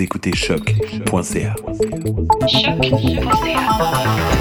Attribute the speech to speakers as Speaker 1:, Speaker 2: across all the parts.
Speaker 1: écoutez choc.ca.
Speaker 2: Thank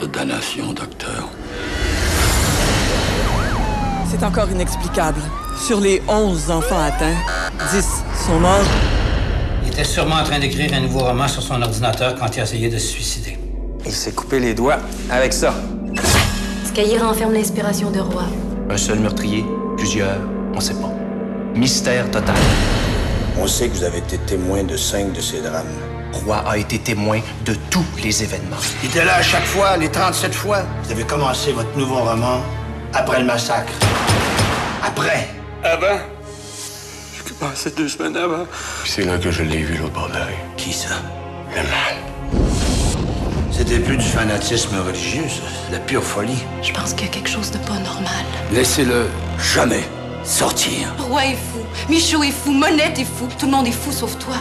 Speaker 3: de damnation, docteur.
Speaker 4: C'est encore inexplicable. Sur les 11 enfants atteints, 10 sont morts.
Speaker 5: Il était sûrement en train d'écrire un nouveau roman sur son ordinateur quand il a essayé de se suicider.
Speaker 6: Il s'est coupé les doigts avec ça.
Speaker 7: Ce cahier renferme l'inspiration de roi.
Speaker 8: Un seul meurtrier, plusieurs, on sait pas. Mystère total.
Speaker 9: On sait que vous avez été témoin de cinq de ces drames.
Speaker 8: Roy a été témoin de tous les événements.
Speaker 9: Il était là à chaque fois, les 37 fois. Vous avez commencé votre nouveau roman après le massacre. Après.
Speaker 10: Avant? J'ai commencé deux semaines avant.
Speaker 3: C'est là que je l'ai vu l'autre bord de.
Speaker 9: Qui ça?
Speaker 3: Le mal.
Speaker 9: C'était plus du fanatisme religieux, ça. C'est de la pure folie.
Speaker 7: Je pense qu'il y a quelque chose de pas normal.
Speaker 9: Laissez-le jamais sortir.
Speaker 7: Roi est fou, Michaud est fou, Monette est fou, tout le monde est fou sauf toi.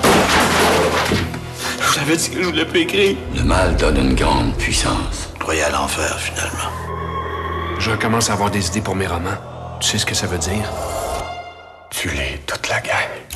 Speaker 10: Je que je voulais pas écrire.
Speaker 3: Le mal donne une grande puissance.
Speaker 9: Croyez à l'enfer, finalement.
Speaker 8: Je commence à avoir des idées pour mes romans. Tu sais ce que ça veut dire?
Speaker 3: Tu l'es toute la gang.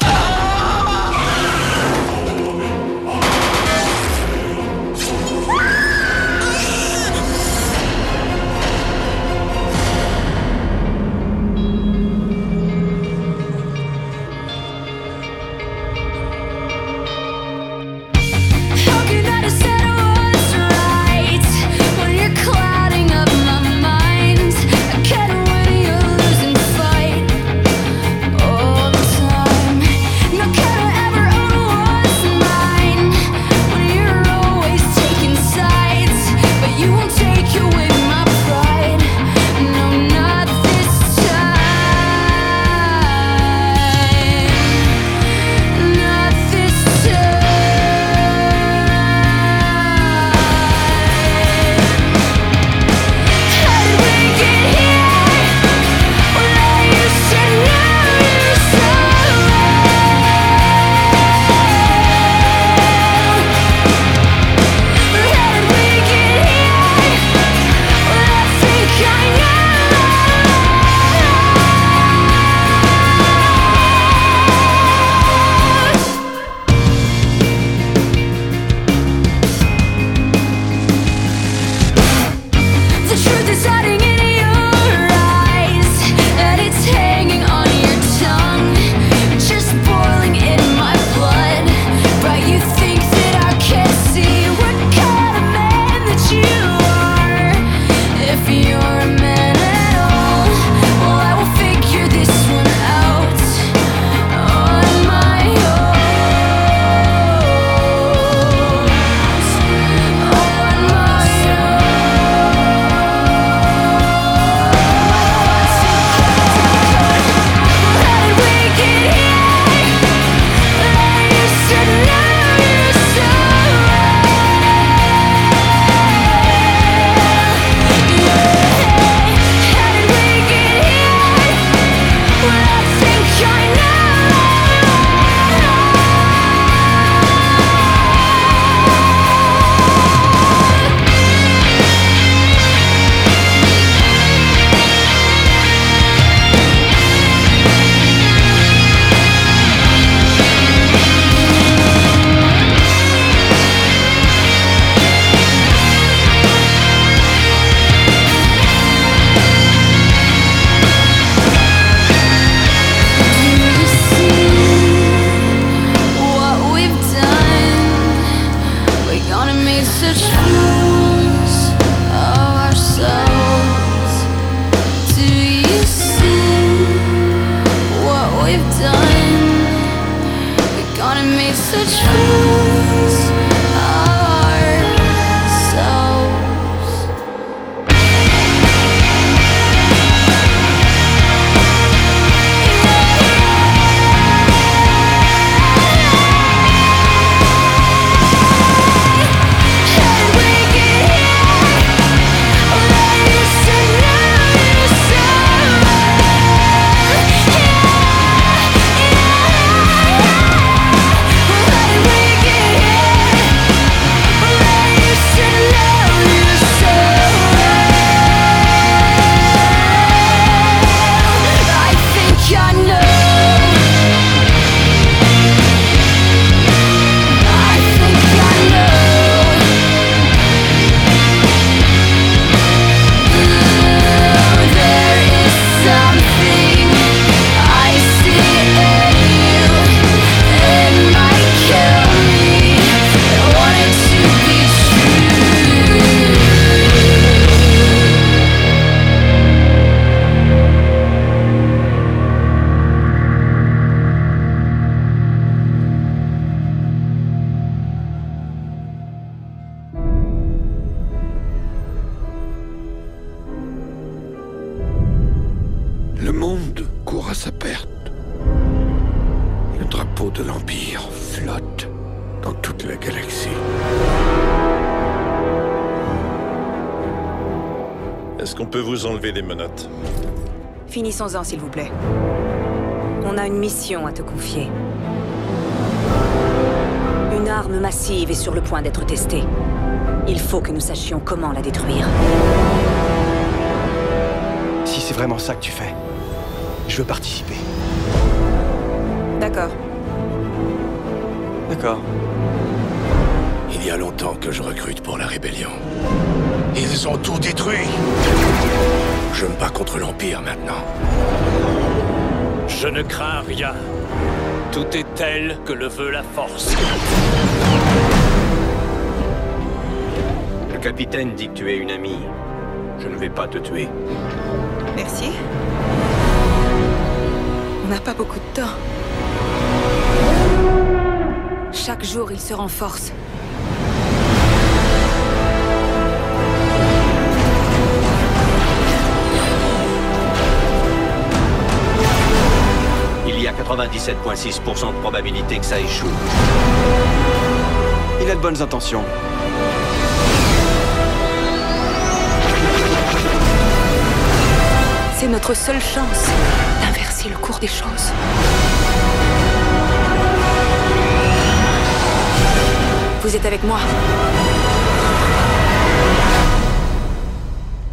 Speaker 11: Finissons-en, s'il vous plaît. On a une mission à te confier. Une arme massive est sur le point d'être testée. Il faut que nous sachions comment la détruire.
Speaker 12: Si c'est vraiment ça que tu fais, je veux participer.
Speaker 11: D'accord.
Speaker 12: D'accord.
Speaker 3: Il y a longtemps que je recrute pour la rébellion. Ils ont tout détruit. Je me bats contre l'Empire maintenant.
Speaker 13: Je ne crains rien. Tout est tel que le veut la force.
Speaker 14: Le capitaine dit que tu es une amie. Je ne vais pas te tuer.
Speaker 11: Merci. On n'a pas beaucoup de temps. Chaque jour, il se renforce.
Speaker 14: 97,6% de probabilité que ça échoue.
Speaker 12: Il a de bonnes intentions.
Speaker 11: C'est notre seule chance d'inverser le cours des choses. Vous êtes avec moi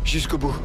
Speaker 12: Jusqu'au bout.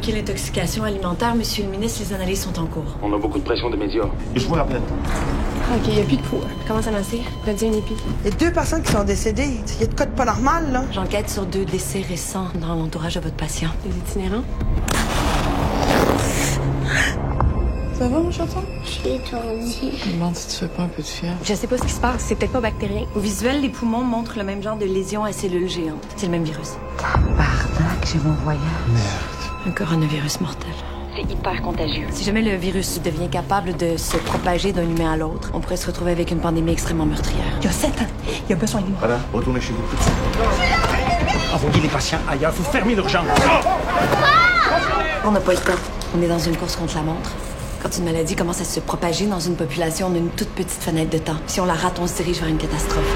Speaker 15: Provoqué l'intoxication alimentaire, monsieur le ministre. Les analyses sont en cours.
Speaker 14: On a beaucoup de pression de médias.
Speaker 16: Je vous rappelle.
Speaker 17: Ok, il n'y a plus de pouls. Comment ça masser? Redis un épi.
Speaker 18: Il y a deux personnes qui sont décédées. Il y a de quoi de pas normal, là.
Speaker 15: J'enquête sur deux décès récents dans l'entourage de votre patient.
Speaker 17: Des itinérants? Ça va, mon chaton?
Speaker 2: J'ai étourdi.
Speaker 17: Je me demande si tu fais pas un peu de fièvre. Je sais pas ce qui se passe. C'est peut-être pas bactérien.
Speaker 15: Au visuel, les poumons montrent le même genre de lésion à cellules géantes. C'est le même virus.
Speaker 19: Bardac, j'ai mon voyage.
Speaker 15: Un coronavirus mortel.
Speaker 19: C'est hyper contagieux.
Speaker 15: Si jamais le virus devient capable de se propager d'un humain à l'autre, on pourrait se retrouver avec une pandémie extrêmement meurtrière.
Speaker 18: Il y a sept ans. Il y a besoin de moi.
Speaker 16: Voilà, retournez chez vous tout de suite.
Speaker 9: Envoyez les patients ailleurs, vous fermez l'urgence.
Speaker 15: On n'a pas le temps. On est dans une course contre la montre. Quand une maladie commence à se propager dans une population, on a une toute petite fenêtre de temps. Si on la rate, on se dirige vers une catastrophe.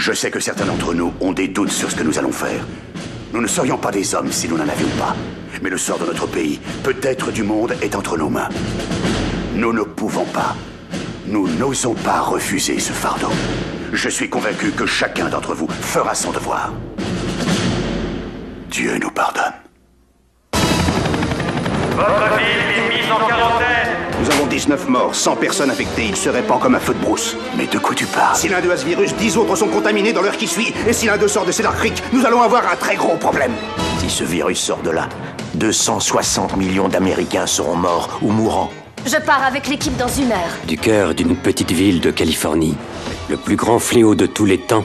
Speaker 20: Je sais que certains d'entre nous ont des doutes sur ce que nous allons faire. Nous ne serions pas des hommes si nous n'en avions pas. Mais le sort de notre pays, peut-être du monde, est entre nos mains. Nous ne pouvons pas. Nous n'osons pas refuser ce fardeau. Je suis convaincu que chacun d'entre vous fera son devoir. Dieu nous pardonne.
Speaker 21: Votre ville
Speaker 22: 19 morts, 100 personnes infectées. Il se répand comme un feu de brousse.
Speaker 20: Mais de quoi tu parles?
Speaker 22: Si l'un d'eux a ce virus, 10 autres sont contaminés dans l'heure qui suit. Et si l'un d'eux sort de Cedar Creek, nous allons avoir un très gros problème.
Speaker 8: Si ce virus sort de là, 260 millions d'Américains seront morts ou mourants.
Speaker 23: Je pars avec l'équipe dans une heure.
Speaker 24: Du cœur d'une petite ville de Californie, le plus grand fléau de tous les temps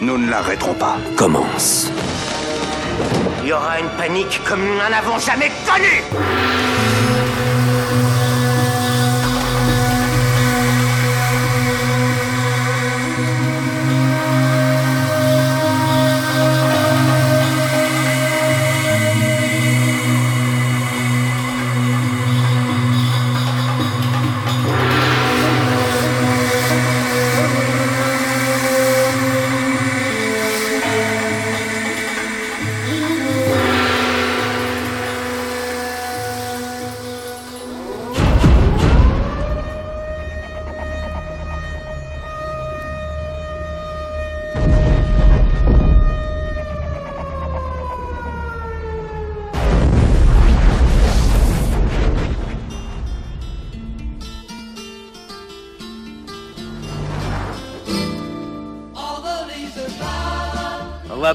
Speaker 20: Nous ne l'arrêterons pas.
Speaker 24: commence.
Speaker 8: Il y aura une panique comme nous n'en avons jamais connue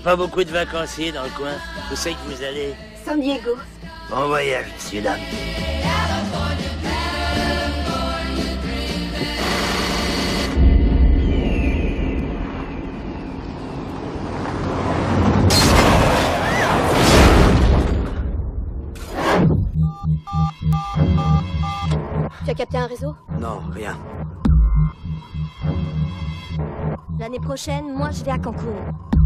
Speaker 25: pas beaucoup de vacanciers dans le coin. Où c'est que vous allez
Speaker 23: San Diego.
Speaker 25: Bon voyage, messieurs, dames.
Speaker 23: Tu as capté un réseau
Speaker 24: Non, rien.
Speaker 23: L'année prochaine, moi, je vais à Cancun.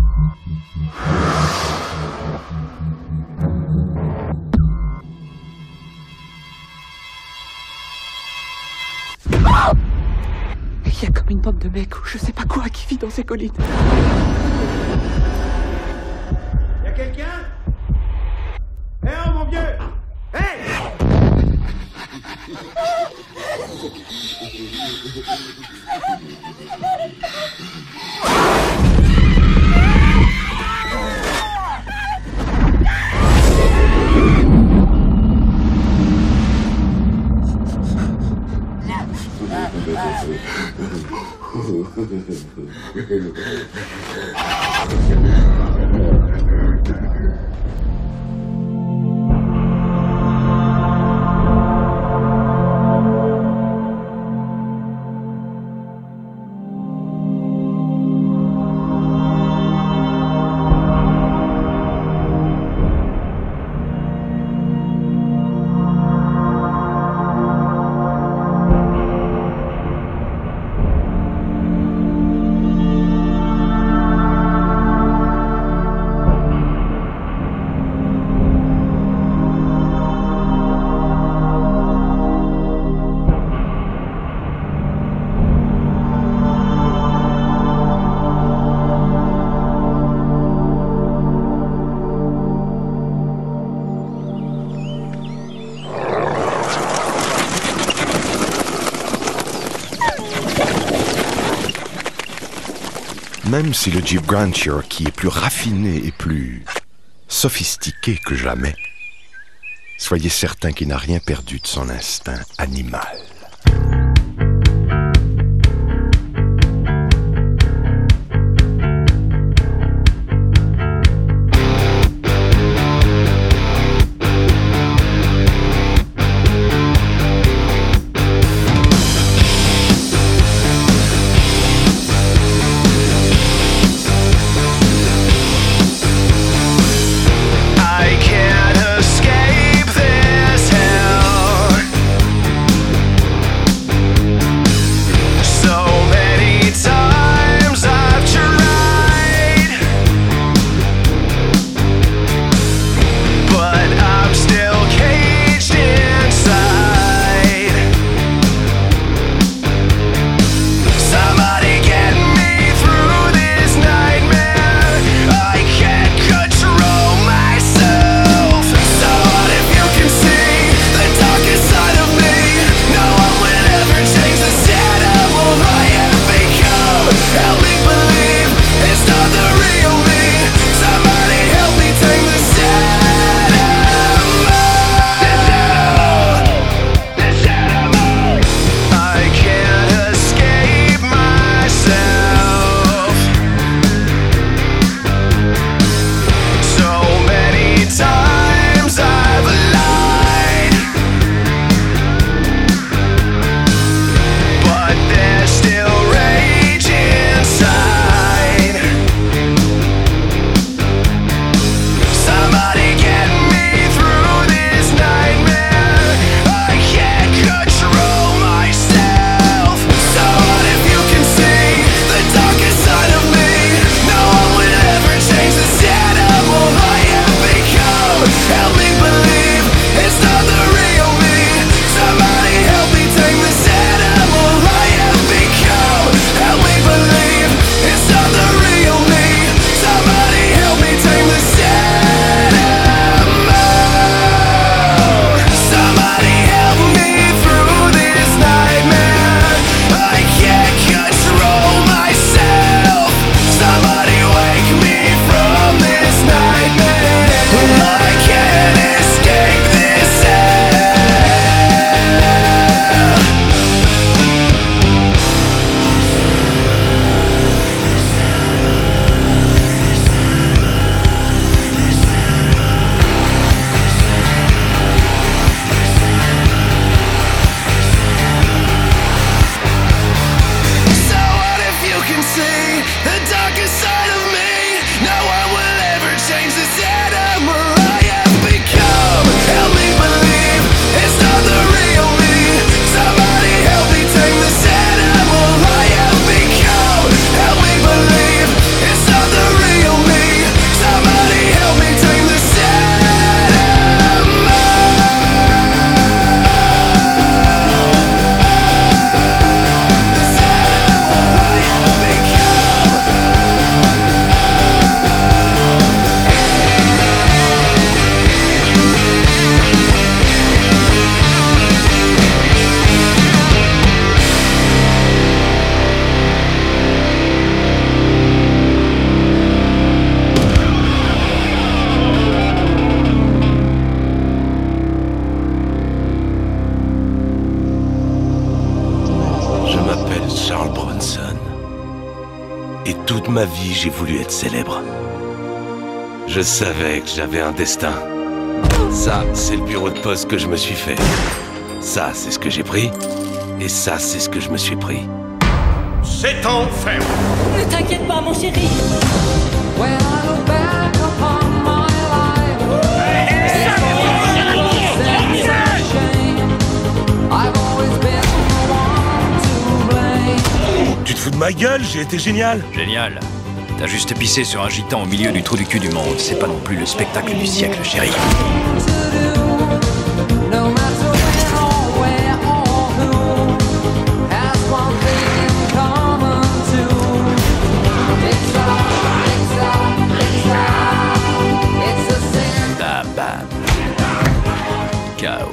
Speaker 26: Il y a comme une bande de mecs ou je sais pas quoi qui vit dans ces collines.
Speaker 21: Y'a quelqu'un? Eh oh mon vieux! Hey フフフフ
Speaker 27: Même si le Jeep Grand Cherokee est plus raffiné et plus sophistiqué que jamais, soyez certain qu'il n'a rien perdu de son instinct animal.
Speaker 28: Savais que j'avais un destin. Ça, c'est le bureau de poste que je me suis fait. Ça, c'est ce que j'ai pris. Et ça, c'est ce que je me suis pris.
Speaker 22: C'est enfer
Speaker 2: Ne t'inquiète pas, mon chéri.
Speaker 28: Tu te fous de ma gueule J'ai été génial
Speaker 29: Génial. T'as juste pissé sur un gitan au milieu du trou du cul du monde. C'est pas non plus le spectacle du siècle, chéri. Bam bam. Chaos.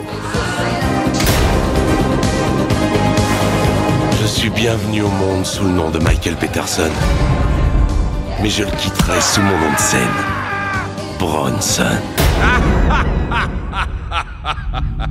Speaker 28: Je suis bienvenu au monde sous le nom de Michael Peterson. Mais je le quitterai sous mon nom de scène. Bronson.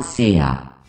Speaker 30: passear.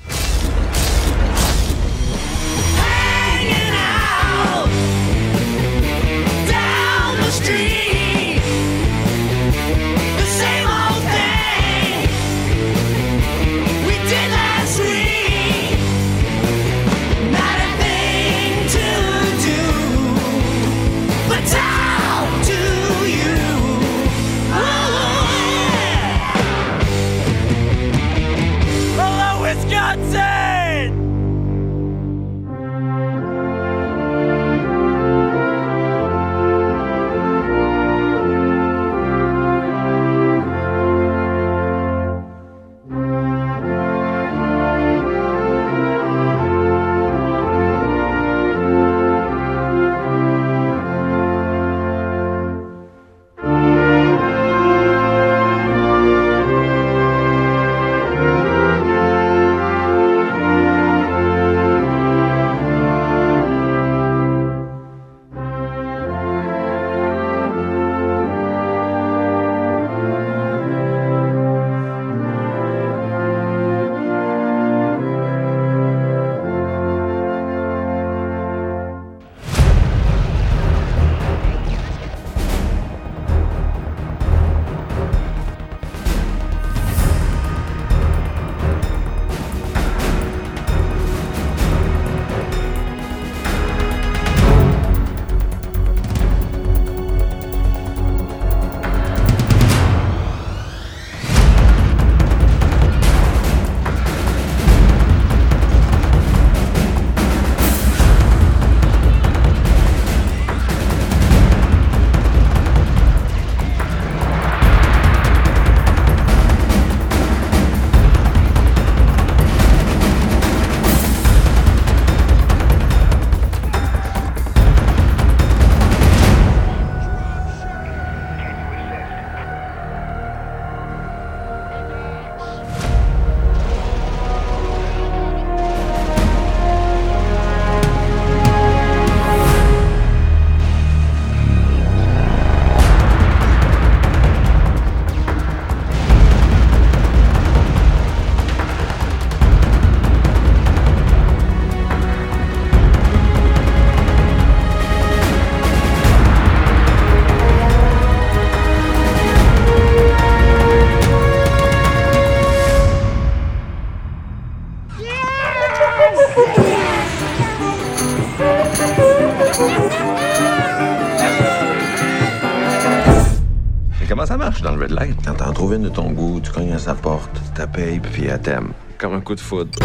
Speaker 30: Une de ton goût, tu cognes à sa porte, tu la payes, puis elle t'aime. Comme un coup de foudre.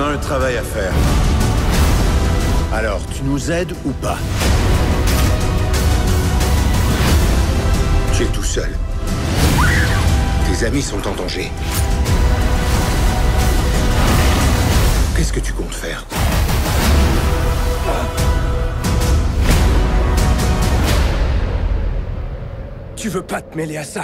Speaker 9: A un travail à faire. Alors, tu nous aides ou pas? Tu es tout seul. Tes amis sont en danger. Qu'est-ce que tu comptes faire?
Speaker 31: Tu veux pas te mêler à ça?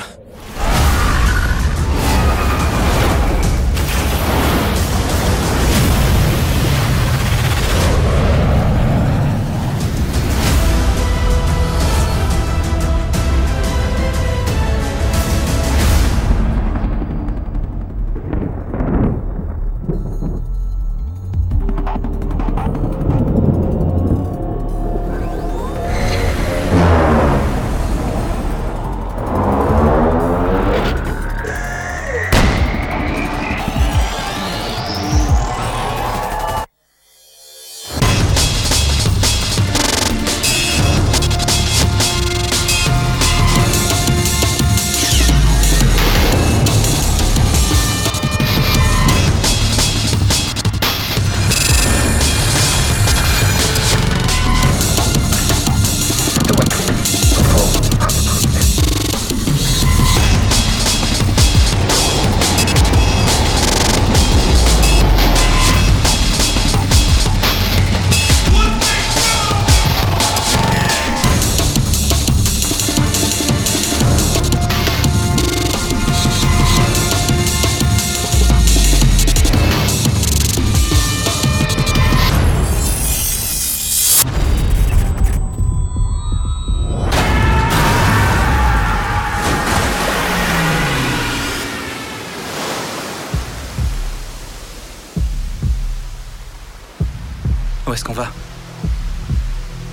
Speaker 12: qu'on va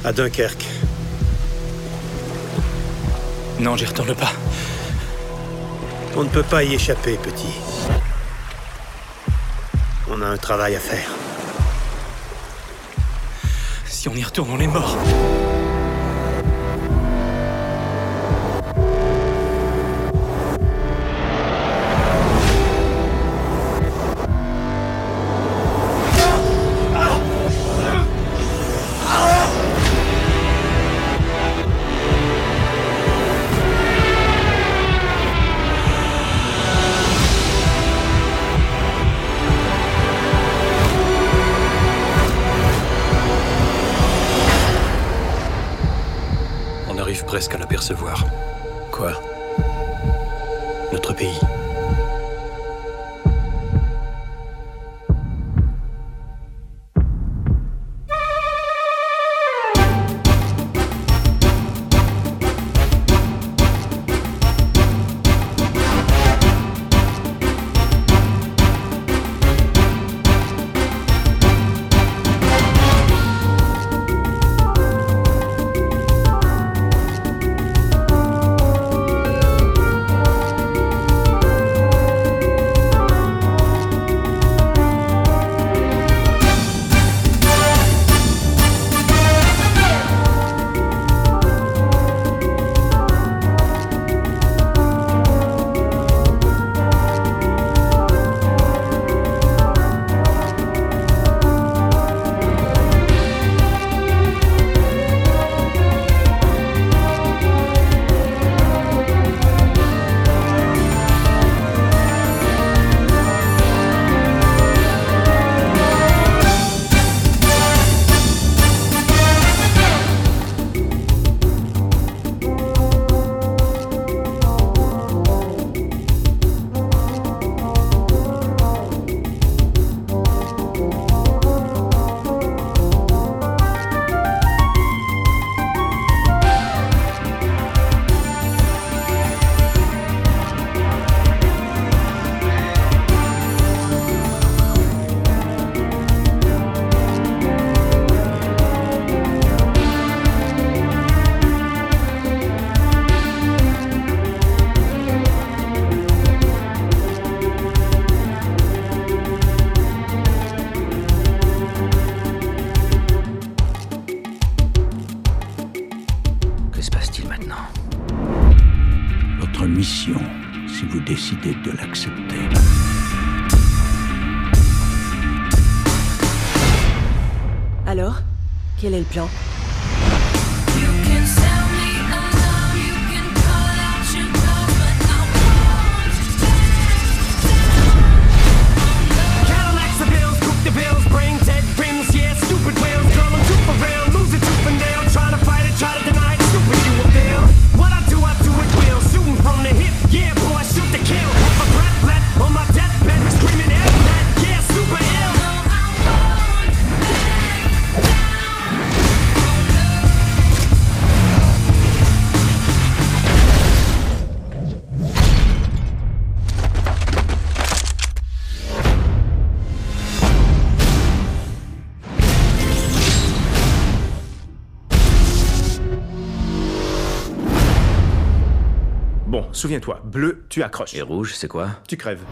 Speaker 9: À Dunkerque.
Speaker 12: Non, j'y retourne pas.
Speaker 9: On ne peut pas y échapper, petit. On a un travail à faire.
Speaker 12: Si on y retourne, on est mort.
Speaker 32: Souviens-toi. Bleu, tu accroches.
Speaker 29: Et rouge, c'est quoi?
Speaker 32: Tu crèves.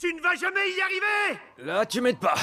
Speaker 33: Tu ne vas jamais y arriver
Speaker 29: Là, tu m'aides pas.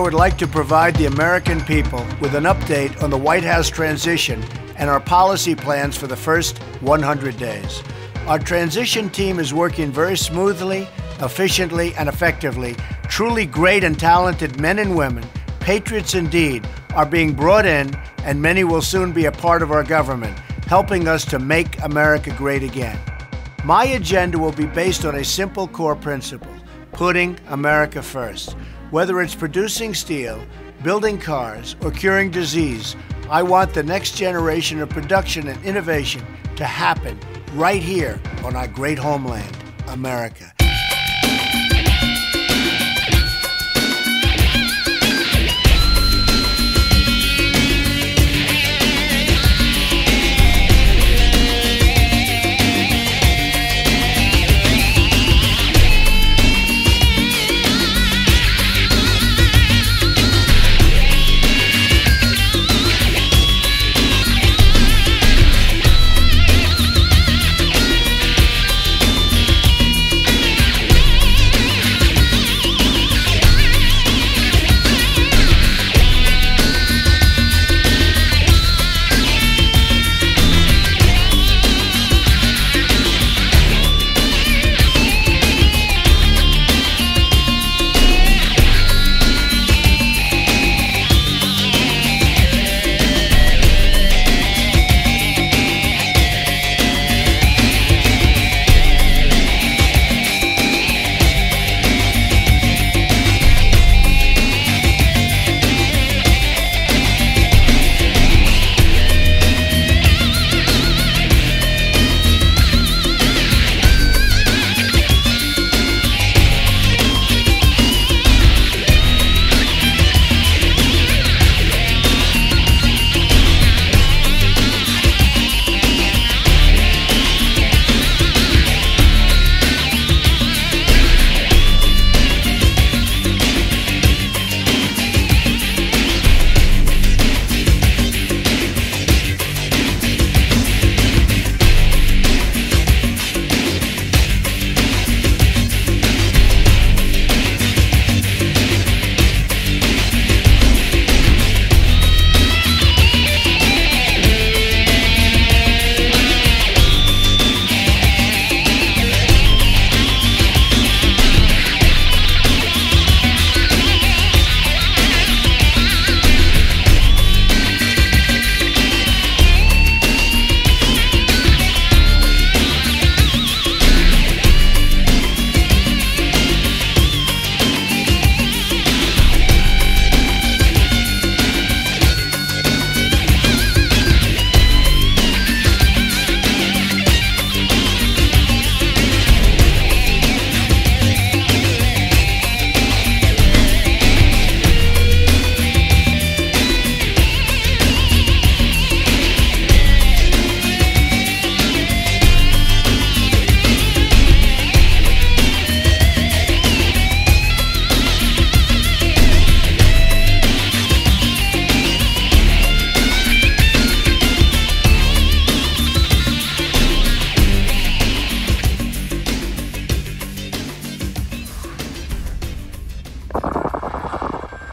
Speaker 34: Would like to provide the American people with an update on the White House transition and our policy plans for the first 100 days. Our transition team is working very smoothly, efficiently, and effectively. Truly great and talented men and women, patriots indeed, are being brought in, and many will soon be a part of our government, helping us to make America great again. My agenda will be based on a simple core principle putting America first. Whether it's producing steel, building cars, or curing disease, I want the next generation of production and innovation to happen right here on our great homeland, America.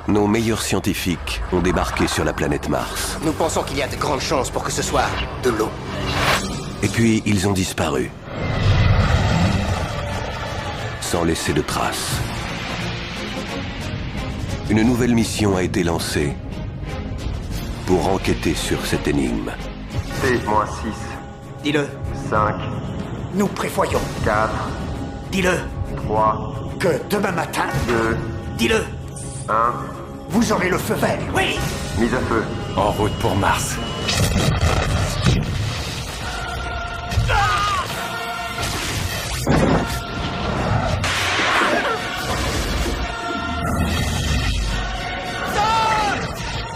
Speaker 35: nos meilleurs scientifiques ont débarqué sur la planète Mars.
Speaker 9: Nous pensons qu'il y a de grandes chances pour que ce soit de l'eau.
Speaker 35: Et puis, ils ont disparu. Sans laisser de traces. Une nouvelle mission a été lancée pour enquêter sur cette énigme.
Speaker 32: C-6.
Speaker 9: Dis-le.
Speaker 32: 5.
Speaker 9: Nous prévoyons.
Speaker 32: 4.
Speaker 9: Dis-le.
Speaker 32: 3.
Speaker 9: Que demain matin.
Speaker 32: 2.
Speaker 9: Dis-le.
Speaker 32: 1.
Speaker 9: Vous aurez le feu vert, oui
Speaker 32: Mise à feu.
Speaker 29: En route pour Mars.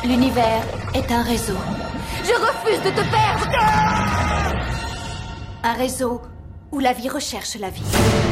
Speaker 36: L'univers est un réseau. Je refuse de te perdre Un réseau où la vie recherche la vie.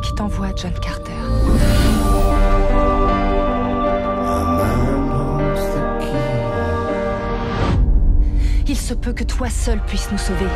Speaker 20: qui t'envoie, John Carter. Il se peut que toi seul puisses nous sauver.